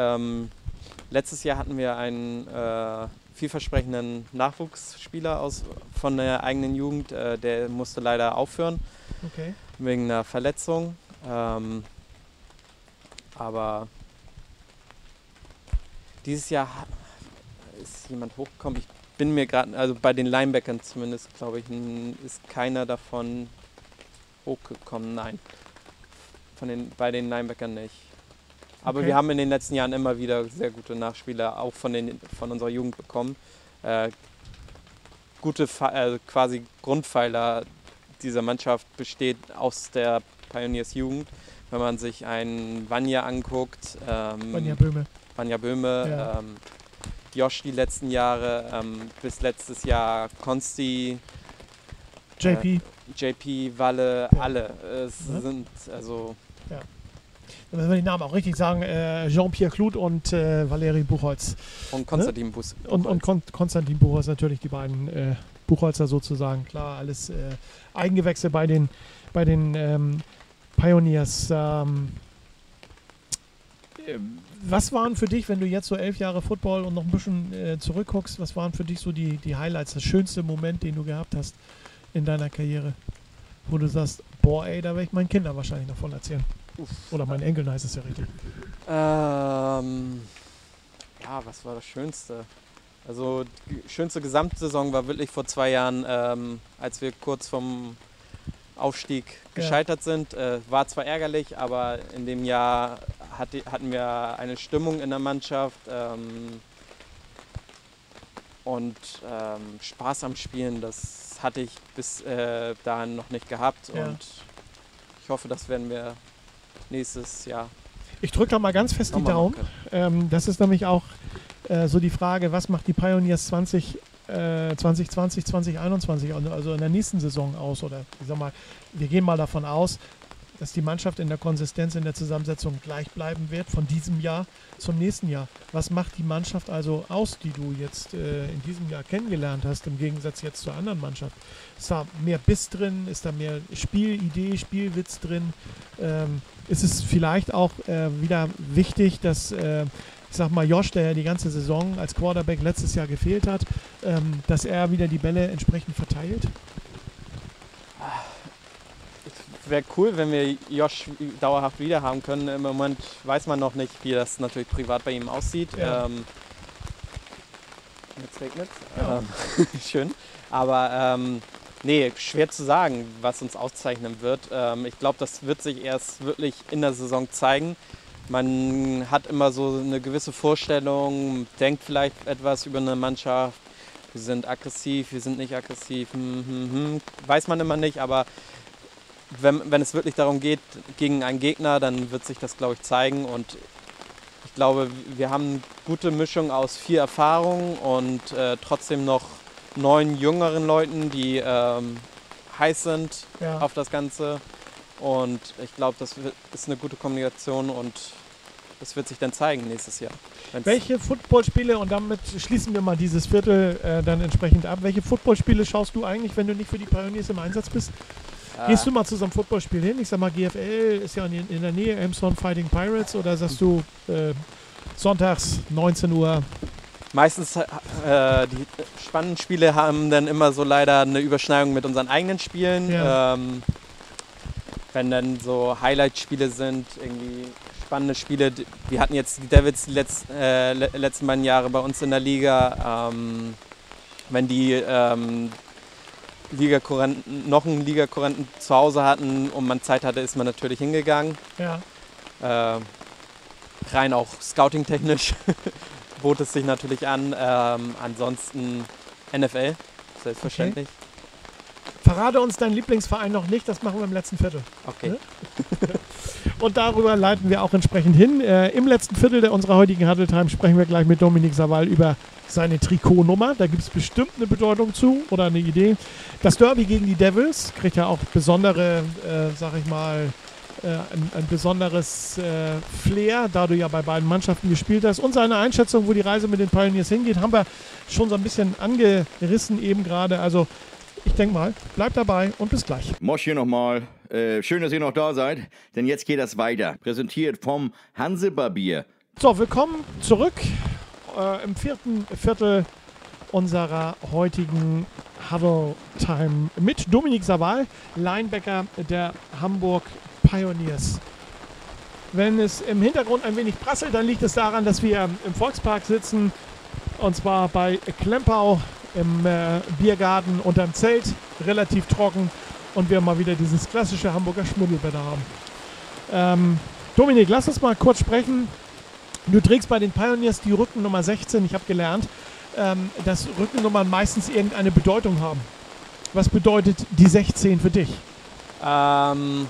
Speaker 3: Letztes Jahr hatten wir einen äh, vielversprechenden Nachwuchsspieler aus, von der eigenen Jugend, äh, der musste leider aufhören okay. wegen einer Verletzung. Ähm, aber dieses Jahr ist jemand hochgekommen. Ich bin mir gerade, also bei den Linebackern zumindest, glaube ich, ist keiner davon hochgekommen. Nein, von den, bei den Linebackern nicht. Aber okay. wir haben in den letzten Jahren immer wieder sehr gute Nachspieler, auch von, den, von unserer Jugend bekommen. Äh, gute, äh, quasi Grundpfeiler dieser Mannschaft besteht aus der Pioneers Jugend. Wenn man sich einen Vanya anguckt, ähm,
Speaker 2: Vanya Böhme,
Speaker 3: Vanja Böhme ja. ähm, Josh die letzten Jahre, ähm, bis letztes Jahr Konsti,
Speaker 2: JP, äh,
Speaker 3: JP, Walle, ja. alle. Es ja. sind also.
Speaker 2: Wenn wir den Namen auch richtig sagen, äh, Jean-Pierre Kluth und äh, Valeri Buchholz.
Speaker 3: Und Konstantin ne? Buchholz.
Speaker 2: Und, und Kon Konstantin Buchholz natürlich, die beiden äh, Buchholzer sozusagen. Klar, alles äh, Eigengewächse bei den, bei den ähm, Pioneers. Ähm, was waren für dich, wenn du jetzt so elf Jahre Football und noch ein bisschen äh, zurückguckst, was waren für dich so die, die Highlights, das schönste Moment, den du gehabt hast in deiner Karriere? Wo du sagst, boah, ey, da werde ich meinen Kindern wahrscheinlich davon erzählen. Oder meinen Enkeln heißt es ja richtig.
Speaker 3: Ähm, ja, was war das Schönste? Also die schönste Gesamtsaison war wirklich vor zwei Jahren, ähm, als wir kurz vom Aufstieg gescheitert ja. sind. Äh, war zwar ärgerlich, aber in dem Jahr hatte, hatten wir eine Stimmung in der Mannschaft ähm, und ähm, Spaß am Spielen. Das hatte ich bis äh, dahin noch nicht gehabt ja. und ich hoffe, das werden wir nächstes Jahr.
Speaker 2: Ich drücke da mal ganz fest die Daumen. Ähm, das ist nämlich auch äh, so die Frage, was macht die Pioneers 20 2020, 2021, also in der nächsten Saison aus? Oder ich sag mal, wir gehen mal davon aus, dass die Mannschaft in der Konsistenz, in der Zusammensetzung gleich bleiben wird von diesem Jahr zum nächsten Jahr. Was macht die Mannschaft also aus, die du jetzt äh, in diesem Jahr kennengelernt hast, im Gegensatz jetzt zur anderen Mannschaft? Ist da mehr Biss drin? Ist da mehr Spielidee, Spielwitz drin? Ähm, ist es vielleicht auch äh, wieder wichtig, dass äh, ich sag mal, Josh, der ja die ganze Saison als Quarterback letztes Jahr gefehlt hat, ähm, dass er wieder die Bälle entsprechend verteilt?
Speaker 3: Wäre cool, wenn wir Josh dauerhaft wieder haben können. Im Moment weiß man noch nicht, wie das natürlich privat bei ihm aussieht. Ja. Ähm, jetzt regnet ja. ähm, Schön. Aber ähm, nee, schwer zu sagen, was uns auszeichnen wird. Ähm, ich glaube, das wird sich erst wirklich in der Saison zeigen. Man hat immer so eine gewisse Vorstellung, denkt vielleicht etwas über eine Mannschaft. Wir sind aggressiv, wir sind nicht aggressiv, hm, hm, hm. weiß man immer nicht, aber wenn, wenn es wirklich darum geht, gegen einen Gegner, dann wird sich das, glaube ich, zeigen. Und ich glaube, wir haben eine gute Mischung aus viel Erfahrung und äh, trotzdem noch neun jüngeren Leuten, die ähm, heiß sind ja. auf das Ganze. Und ich glaube, das ist eine gute Kommunikation und das wird sich dann zeigen nächstes Jahr.
Speaker 2: Welche Footballspiele, und damit schließen wir mal dieses Viertel äh, dann entsprechend ab, welche Footballspiele schaust du eigentlich, wenn du nicht für die Pioneers im Einsatz bist? Ah. Gehst du mal zu so einem Footballspiel hin? Ich sag mal, GFL ist ja in, in der Nähe, Elmstone Fighting Pirates, oder sagst du äh, sonntags 19 Uhr
Speaker 3: Meistens äh, die spannenden Spiele haben dann immer so leider eine Überschneidung mit unseren eigenen Spielen. Ja. Ähm, wenn dann so Highlight-Spiele sind, irgendwie spannende Spiele. Wir hatten jetzt die Devils die letzten, äh, letzten beiden Jahre bei uns in der Liga. Ähm, wenn die ähm, Ligakurrenten, noch einen Ligakurrenten zu Hause hatten und man Zeit hatte, ist man natürlich hingegangen. Ja. Äh, rein auch scouting-technisch bot es sich natürlich an. Ähm, ansonsten NFL, selbstverständlich. Okay.
Speaker 2: Verrate uns deinen Lieblingsverein noch nicht, das machen wir im letzten Viertel.
Speaker 3: Okay.
Speaker 2: Und darüber leiten wir auch entsprechend hin. Äh, Im letzten Viertel der unserer heutigen Huddle Time sprechen wir gleich mit Dominik Saval über seine Trikotnummer. Da gibt es bestimmt eine Bedeutung zu oder eine Idee. Das Derby gegen die Devils kriegt ja auch besondere, äh, sag ich mal, äh, ein, ein, besonderes äh, Flair, da du ja bei beiden Mannschaften gespielt hast. Und seine Einschätzung, wo die Reise mit den Pioneers hingeht, haben wir schon so ein bisschen angerissen eben gerade. Also ich denke mal, bleibt dabei und bis gleich.
Speaker 1: Mosch hier nochmal. Äh, schön, dass ihr noch da seid, denn jetzt geht das weiter. Präsentiert vom Hansebarbier.
Speaker 2: So, willkommen zurück äh, im vierten Viertel unserer heutigen Huddle Time mit Dominik Saval, Linebacker der Hamburg Pioneers. Wenn es im Hintergrund ein wenig prasselt, dann liegt es daran, dass wir im Volkspark sitzen und zwar bei Klempau im äh, Biergarten unterm Zelt, relativ trocken und wir mal wieder dieses klassische Hamburger Schmuddelwetter haben. Ähm, Dominik, lass uns mal kurz sprechen. Du trägst bei den Pioneers die Rückennummer 16. Ich habe gelernt, ähm, dass Rückennummern meistens irgendeine Bedeutung haben. Was bedeutet die 16 für dich?
Speaker 3: Ähm,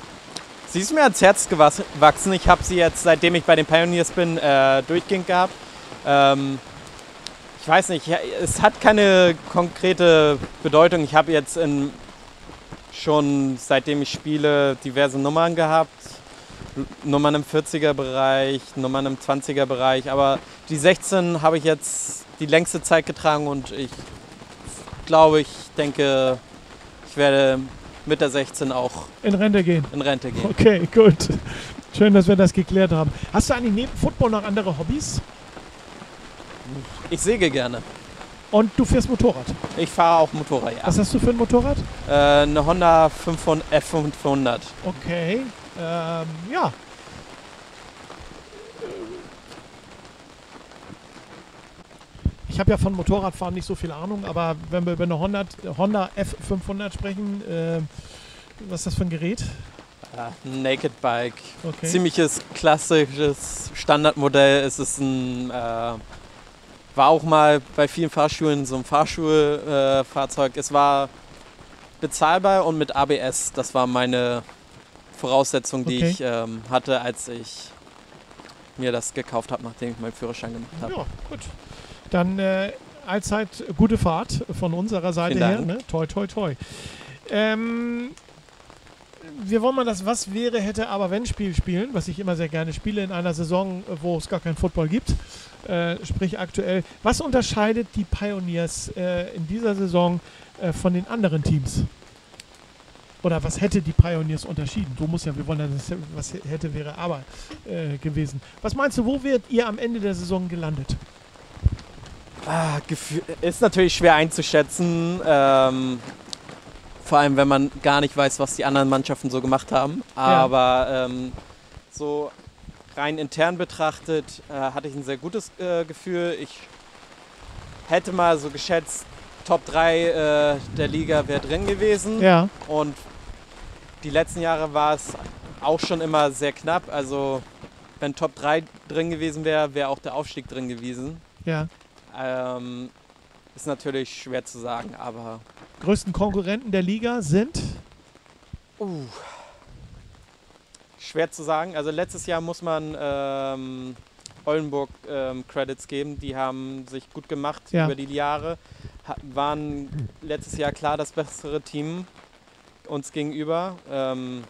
Speaker 3: sie ist mir ans Herz gewachsen. Ich habe sie jetzt, seitdem ich bei den Pioneers bin, äh, durchgehend gehabt. Ähm, ich weiß nicht, es hat keine konkrete Bedeutung. Ich habe jetzt in, schon seitdem ich spiele diverse Nummern gehabt. Nummern im 40er-Bereich, Nummern im 20er-Bereich. Aber die 16 habe ich jetzt die längste Zeit getragen und ich glaube, ich denke, ich werde mit der 16 auch
Speaker 2: in Rente gehen.
Speaker 3: In Rente gehen.
Speaker 2: Okay, gut. Schön, dass wir das geklärt haben. Hast du eigentlich neben Football noch andere Hobbys?
Speaker 3: Ich säge gerne.
Speaker 2: Und du fährst Motorrad?
Speaker 3: Ich fahre auch Motorrad, ja.
Speaker 2: Was hast du für ein Motorrad?
Speaker 3: Äh, eine Honda 500, F500.
Speaker 2: Okay, ähm, ja. Ich habe ja von Motorradfahren nicht so viel Ahnung, aber wenn wir über eine Honda, Honda F500 sprechen, äh, was ist das für ein Gerät?
Speaker 3: Ja, Naked Bike. Okay. Ziemliches klassisches Standardmodell. Es ist ein, äh, war auch mal bei vielen Fahrschulen so ein Fahrschulfahrzeug. Äh, es war bezahlbar und mit ABS. Das war meine Voraussetzung, die okay. ich ähm, hatte, als ich mir das gekauft habe, nachdem ich meinen Führerschein gemacht habe.
Speaker 2: Ja, gut. Dann äh, allzeit gute Fahrt von unserer Seite her. Ne? Toi, toi, toi. Ähm, wir wollen mal das Was wäre, hätte, aber wenn Spiel spielen, was ich immer sehr gerne spiele in einer Saison, wo es gar keinen Football gibt. Äh, sprich aktuell. Was unterscheidet die Pioneers äh, in dieser Saison äh, von den anderen Teams? Oder was hätte die Pioneers unterschieden? Du musst ja, wir wollen ja, was hätte, wäre aber äh, gewesen. Was meinst du, wo wird ihr am Ende der Saison gelandet?
Speaker 3: Ah, ist natürlich schwer einzuschätzen. Ähm, vor allem, wenn man gar nicht weiß, was die anderen Mannschaften so gemacht haben. Aber ja. ähm, so rein intern betrachtet äh, hatte ich ein sehr gutes äh, Gefühl. Ich hätte mal so geschätzt, Top 3 äh, der Liga wäre drin gewesen.
Speaker 2: Ja.
Speaker 3: Und die letzten Jahre war es auch schon immer sehr knapp. Also wenn Top 3 drin gewesen wäre, wäre auch der Aufstieg drin gewesen.
Speaker 2: Ja.
Speaker 3: Ähm, ist natürlich schwer zu sagen, aber.
Speaker 2: Größten Konkurrenten der Liga sind?
Speaker 3: Uh, schwer zu sagen. Also letztes Jahr muss man ähm, Oldenburg ähm, Credits geben. Die haben sich gut gemacht ja. über die Jahre. Ha waren letztes Jahr klar das bessere Team uns gegenüber. Ähm,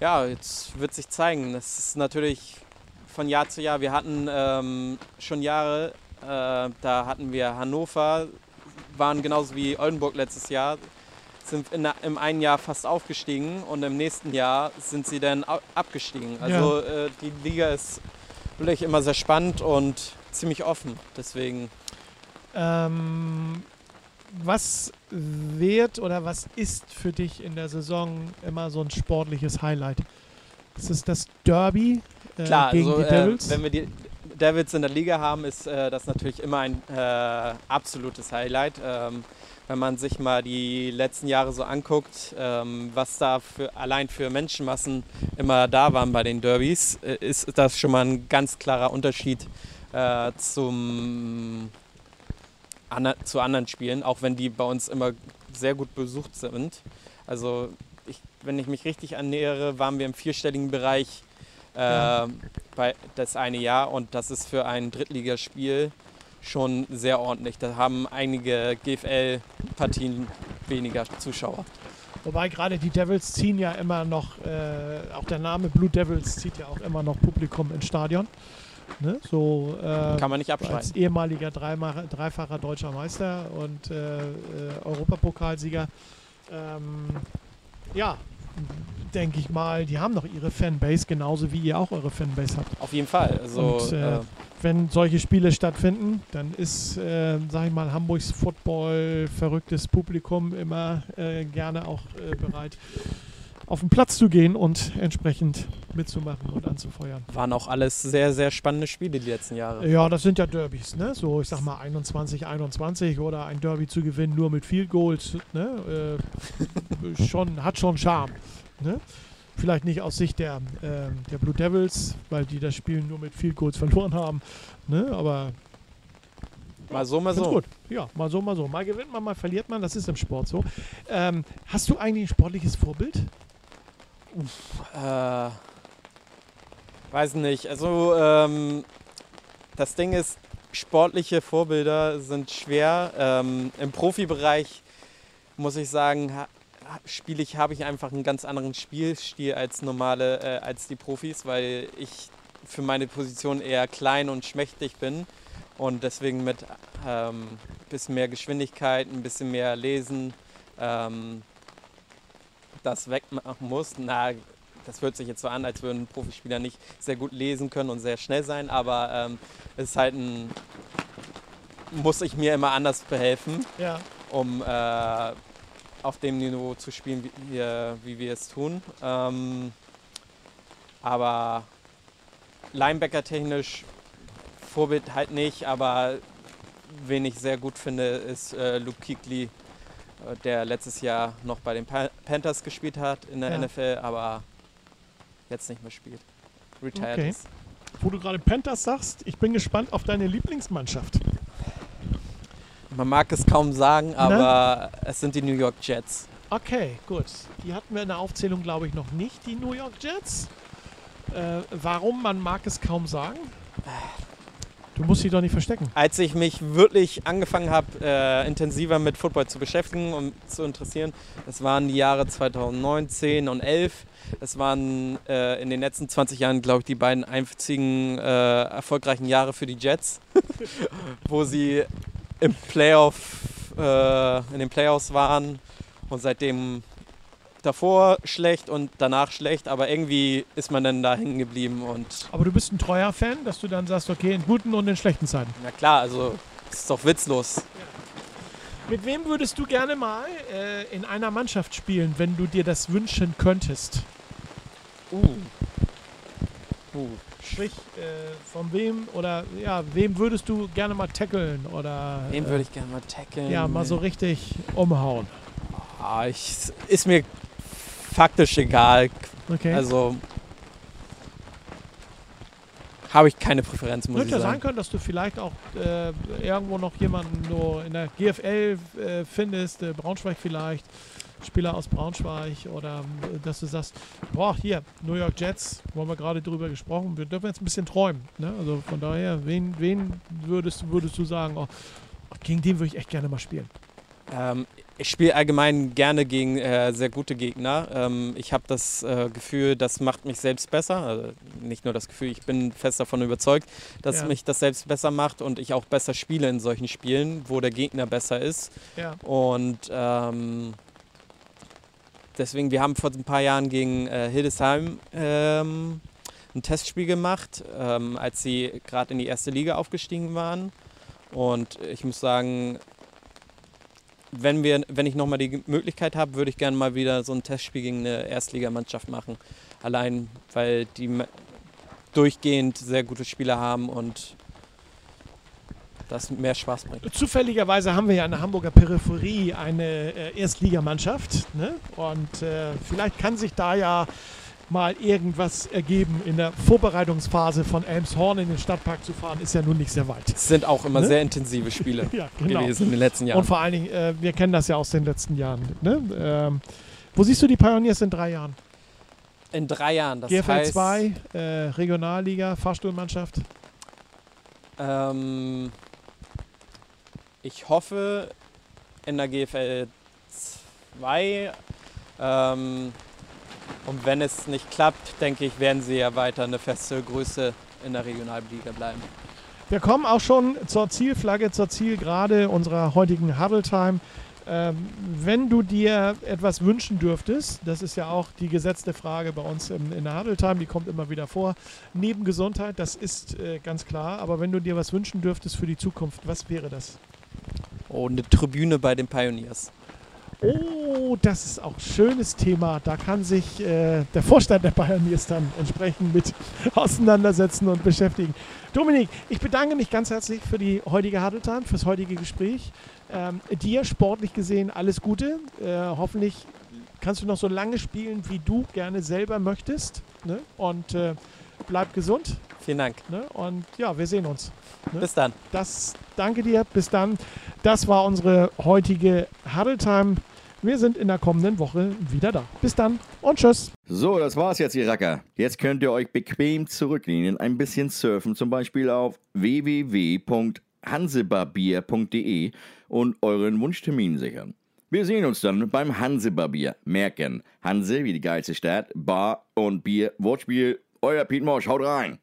Speaker 3: ja, jetzt wird sich zeigen. Das ist natürlich von Jahr zu Jahr. Wir hatten ähm, schon Jahre, äh, da hatten wir Hannover, waren genauso wie Oldenburg letztes Jahr, sind in, im einen Jahr fast aufgestiegen und im nächsten Jahr sind sie dann abgestiegen. Also ja. äh, die Liga ist wirklich immer sehr spannend und ziemlich offen. Deswegen.
Speaker 2: Ähm, was wird oder was ist für dich in der Saison immer so ein sportliches Highlight? Ist es das Derby
Speaker 3: äh, Klar, gegen also, die Devils? Äh, wenn wir die Devils in der Liga haben, ist äh, das natürlich immer ein äh, absolutes Highlight. Ähm, wenn man sich mal die letzten Jahre so anguckt, ähm, was da für, allein für Menschenmassen immer da waren bei den Derbys, äh, ist das schon mal ein ganz klarer Unterschied äh, zum, an, zu anderen Spielen, auch wenn die bei uns immer sehr gut besucht sind. Also ich, wenn ich mich richtig ernähre, waren wir im vierstelligen Bereich äh, ja. bei das eine Jahr und das ist für ein Drittligaspiel schon sehr ordentlich. Da haben einige GFL-Partien weniger Zuschauer.
Speaker 2: Wobei gerade die Devils ziehen ja immer noch, äh, auch der Name Blue Devils zieht ja auch immer noch Publikum ins Stadion. Ne? So, äh,
Speaker 3: Kann man nicht abstreiten.
Speaker 2: Als ehemaliger dreifacher deutscher Meister und äh, äh, Europapokalsieger. Ähm, ja, denke ich mal, die haben noch ihre Fanbase, genauso wie ihr auch eure Fanbase habt.
Speaker 3: Auf jeden Fall. Also,
Speaker 2: und, äh,
Speaker 3: äh,
Speaker 2: wenn solche Spiele stattfinden, dann ist, äh, sag ich mal, Hamburgs Football verrücktes Publikum immer äh, gerne auch äh, bereit, auf den Platz zu gehen und entsprechend mitzumachen und anzufeuern.
Speaker 3: waren auch alles sehr, sehr spannende Spiele die letzten Jahre.
Speaker 2: Ja, das sind ja Derbys, ne? So, ich sag mal 21, 21 oder ein Derby zu gewinnen nur mit Field Goals, ne? Äh, schon, hat schon Charme, ne? Vielleicht nicht aus Sicht der, äh, der Blue Devils, weil die das Spiel nur mit Field Goals verloren haben, ne? Aber
Speaker 3: Mal so, mal so.
Speaker 2: gut. Ja, mal so, mal so. Mal gewinnt man, mal verliert man. Das ist im Sport so. Ähm, hast du eigentlich ein sportliches Vorbild?
Speaker 3: Äh, weiß nicht. Also, ähm, das Ding ist, sportliche Vorbilder sind schwer. Ähm, Im Profibereich muss ich sagen, spiele ich, habe ich einfach einen ganz anderen Spielstil als normale, äh, als die Profis, weil ich für meine Position eher klein und schmächtig bin und deswegen mit ähm, bisschen mehr Geschwindigkeit, ein bisschen mehr Lesen ähm, das wegmachen muss. Na, das hört sich jetzt so an, als würden Profispieler nicht sehr gut lesen können und sehr schnell sein, aber ähm, es ist halt ein, muss ich mir immer anders behelfen,
Speaker 2: Ja.
Speaker 3: um äh, auf dem Niveau zu spielen, wie, wir- wie wir es tun. Ähm, aber Linebacker technisch Vorbild halt nicht, aber wen ich sehr gut finde, ist äh, Luke Kuechly, äh, der letztes Jahr noch bei den Pa- Panthers gespielt hat in der
Speaker 2: Ja.
Speaker 3: NFL, aber jetzt nicht mehr spielt. Retired
Speaker 2: Okay.
Speaker 3: ist.
Speaker 2: Wo du gerade Panthers sagst, ich bin gespannt auf deine Lieblingsmannschaft.
Speaker 3: Man mag es kaum sagen, aber es sind die New York Jets.
Speaker 2: Okay, gut. Die hatten wir in der Aufzählung, glaube ich, noch nicht, die New York Jets. Äh, warum? Man mag es kaum sagen. Du musst sie doch nicht verstecken.
Speaker 3: Als ich mich wirklich angefangen habe, äh, intensiver mit Football zu beschäftigen und zu interessieren, das waren die Jahre 2009, 10 und 11. Das waren äh, in den letzten 20 Jahren, glaube ich, die beiden einzigen äh, erfolgreichen Jahre für die Jets, wo sie im Playoff, äh, in den Playoffs waren und seitdem davor schlecht und danach schlecht, aber irgendwie ist man dann da hängen geblieben und
Speaker 2: Aber du bist ein treuer Fan, dass du dann sagst, okay, in guten und in schlechten Zeiten.
Speaker 3: na klar, also das ist doch witzlos.
Speaker 2: Mit wem würdest du gerne mal äh, in einer Mannschaft spielen, wenn du dir das wünschen könntest?
Speaker 3: Uh. Uh.
Speaker 2: Sprich, äh, von wem oder ja, wem würdest du gerne mal tackeln oder
Speaker 3: Den
Speaker 2: äh,
Speaker 3: würde ich gerne mal tackeln.
Speaker 2: ja mal so richtig umhauen?
Speaker 3: Ah, ich, ist mir faktisch egal.
Speaker 2: Okay.
Speaker 3: Also habe ich keine Präferenz, muss
Speaker 2: Könnte
Speaker 3: ich
Speaker 2: ja sein
Speaker 3: sagen.
Speaker 2: können, dass du vielleicht auch äh, irgendwo noch jemanden nur in der GFL äh, findest, äh, Braunschweig vielleicht, Spieler aus Braunschweig oder äh, dass du sagst, boah, hier, New York Jets, wo haben wir gerade drüber gesprochen, wir dürfen jetzt ein bisschen träumen. Ne? Also von daher, wen, wen würdest, würdest du sagen, oh, gegen den würde ich echt gerne mal spielen?
Speaker 3: Ähm, ich spiele allgemein gerne gegen äh, sehr gute Gegner. Ähm, ich habe das äh, Gefühl, das macht mich selbst besser. Also nicht nur das Gefühl, ich bin fest davon überzeugt, dass
Speaker 2: Ja.
Speaker 3: mich das selbst besser macht und ich auch besser spiele in solchen Spielen, wo der Gegner besser ist.
Speaker 2: Ja.
Speaker 3: Und ähm, deswegen, wir haben vor ein paar Jahren gegen äh, Hildesheim ähm, ein Testspiel gemacht, ähm, als sie gerade in die erste Liga aufgestiegen waren. Und ich muss sagen, wenn, wir, wenn ich nochmal die Möglichkeit habe, würde ich gerne mal wieder so ein Testspiel gegen eine Erstligamannschaft machen. Allein, weil die durchgehend sehr gute Spieler haben und das mehr Spaß bringt.
Speaker 2: Zufälligerweise haben wir ja in der Hamburger Peripherie eine äh, Erstligamannschaft. Ne? Und äh, vielleicht kann sich da ja mal irgendwas ergeben in der Vorbereitungsphase von Elmshorn in den Stadtpark zu fahren, ist ja nun nicht sehr weit.
Speaker 3: Es sind auch immer
Speaker 2: Ne?
Speaker 3: sehr intensive Spiele
Speaker 2: Ja, genau.
Speaker 3: gewesen in den letzten Jahren.
Speaker 2: Und vor allen Dingen, äh, wir kennen das ja aus den letzten Jahren. Ne? Ähm, wo siehst du die Pioneers in drei Jahren?
Speaker 3: In drei Jahren, das
Speaker 2: GFL
Speaker 3: heißt,
Speaker 2: 2, äh, Regionalliga, Fahrstuhlmannschaft.
Speaker 3: ähm, ich hoffe in der GFL 2 Ähm, und wenn es nicht klappt, denke ich, werden sie ja weiter eine feste Größe in der Regionalliga bleiben.
Speaker 2: Wir kommen auch schon zur Zielflagge, zur Zielgerade unserer heutigen Huddle Time. Ähm, wenn du dir etwas wünschen dürftest, das ist ja auch die gesetzte Frage bei uns im, in der Huddle Time, die kommt immer wieder vor, neben Gesundheit, das ist äh, ganz klar, aber wenn du dir was wünschen dürftest für die Zukunft, was wäre das?
Speaker 3: Oh, eine Tribüne bei den Pioneers.
Speaker 2: Oh, das ist auch ein schönes Thema. Da kann sich äh, der Vorstand der Pioneers dann entsprechend mit auseinandersetzen und beschäftigen. Dominik, ich bedanke mich ganz herzlich für die heutige Huddle Time, fürs heutige Gespräch. Ähm, dir sportlich gesehen alles Gute. Äh, hoffentlich kannst du noch so lange spielen, wie du gerne selber möchtest. Ne? Und äh, bleib gesund.
Speaker 3: Vielen Dank.
Speaker 2: Ne? Und ja, wir sehen uns.
Speaker 3: Ne? Bis dann.
Speaker 2: Das, danke dir. Bis dann. Das war unsere heutige Huddle Time. Wir sind in der kommenden Woche wieder da. Bis dann und tschüss.
Speaker 1: So, das war's jetzt, ihr Racker. Jetzt könnt ihr euch bequem zurücklehnen, ein bisschen surfen, zum Beispiel auf www.hansebarbier.de und euren Wunschtermin sichern. Wir sehen uns dann beim Hansebarbier. Merken, Hanse wie die geilste Stadt, Bar und Bier, Wortspiel. Euer Piet Morsch, haut rein.